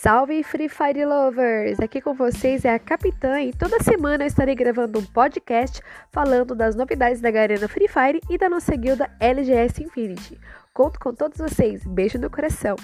Salve Free Fire Lovers! Aqui com vocês é a Capitã e toda semana eu estarei gravando um podcast falando das novidades da Garena Free Fire e da nossa guilda LGS Infinity. Conto com todos vocês. Beijo no coração!